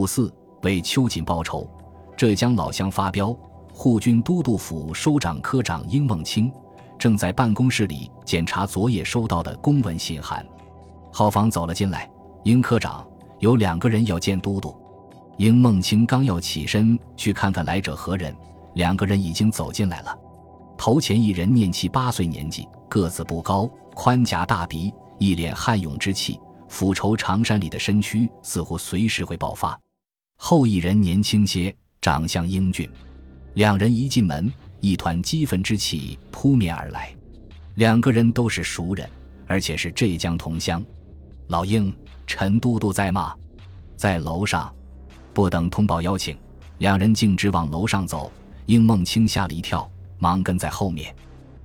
五四为秋瑾报仇，浙江老乡发飙。护军都督府收长科长殷梦清正在办公室里检查昨夜收到的公文信函。号房走了进来，殷科长有两个人要见都督。殷梦清刚要起身去看看来者何人，两个人已经走进来了。头前一人年七八岁年纪，个子不高，宽颊大鼻，一脸悍勇之气，俯绸长衫里的身躯似乎随时会爆发。后一人年轻些，长相英俊。两人一进门，一团激愤之气扑面而来。两个人都是熟人，而且是浙江同乡。老鹰，陈都督在吗？在楼上。不等通报邀请，两人径直往楼上走。应梦清吓了一跳，忙跟在后面。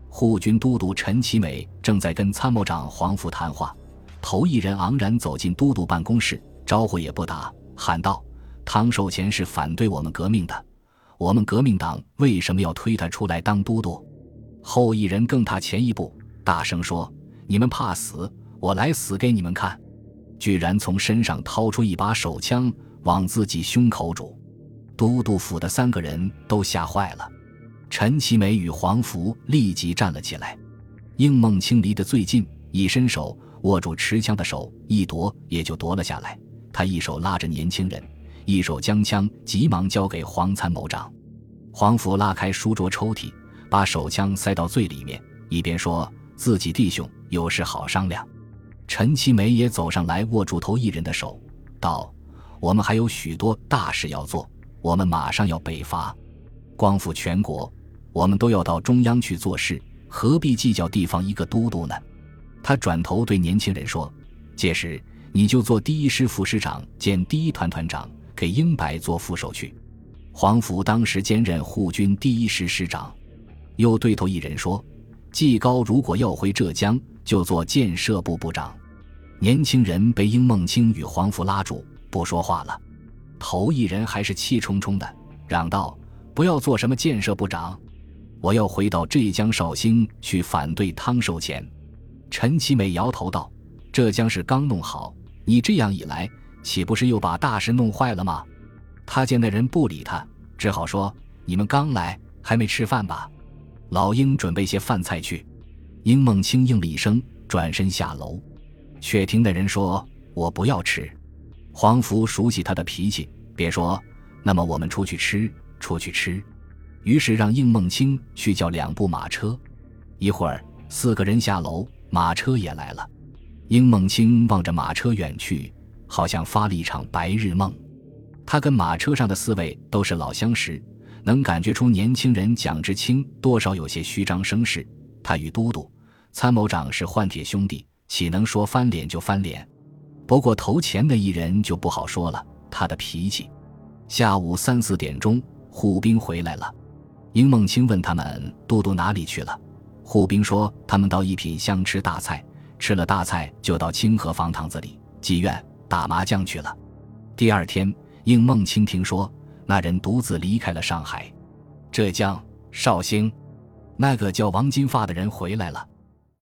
护军都督陈其美正在跟参谋长黄福谈话。头一人昂然走进都督办公室，招呼也不打，喊道：“汤寿贤是反对我们革命的。”我们革命党为什么要推他出来当都督？后一人更踏前一步，大声说：“你们怕死，我来死给你们看！”居然从身上掏出一把手枪往自己胸口拄。都督府的三个人都吓坏了。陈其美与黄福立即站了起来。应梦清离得最近，一伸手握住持枪的手，一夺也就夺了下来。他一手拉着年轻人。一手将枪急忙交给黄参谋长，黄福拉开书桌抽屉，把手枪塞到最里面，一边说：“自己弟兄有事好商量。”陈其美也走上来，握住头一人的手，道：“我们还有许多大事要做，我们马上要北伐，光复全国，我们都要到中央去做事，何必计较地方一个都督呢？”他转头对年轻人说：“届时你就做第一师副师长兼第一团团长。”给英白做副手去。黄福当时兼任护军第一师师长，又对头一人说：“季高如果要回浙江，就做建设部部长。”年轻人被殷梦清与黄福拉住，不说话了。头一人还是气冲冲的，嚷道：“不要做什么建设部长，我要回到浙江绍兴去反对汤寿钱。”陈其美摇头道：“浙江是刚弄好，你这样一来。”岂不是又把大事弄坏了吗？他见那人不理他，只好说：“你们刚来，还没吃饭吧？”老鹰准备些饭菜去。殷梦清应了一声，转身下楼，却听那人说：“我不要吃。”黄福熟悉他的脾气，别说，那么我们出去吃，出去吃。于是让应梦清去叫两部马车。一会儿，四个人下楼，马车也来了。应梦清望着马车远去。好像发了一场白日梦，他跟马车上的四位都是老相识，能感觉出年轻人蒋志清多少有些虚张声势。他与都督、参谋长是换铁兄弟，岂能说翻脸就翻脸？不过头前的一人就不好说了，他的脾气。下午三四点钟，护兵回来了，殷梦清问他们都督哪里去了，护兵说他们到一品香吃大菜，吃了大菜就到清河房堂子里妓院。打麻将去了。第二天，应孟清听说那人独自离开了上海、浙江、绍兴，那个叫王金发的人回来了。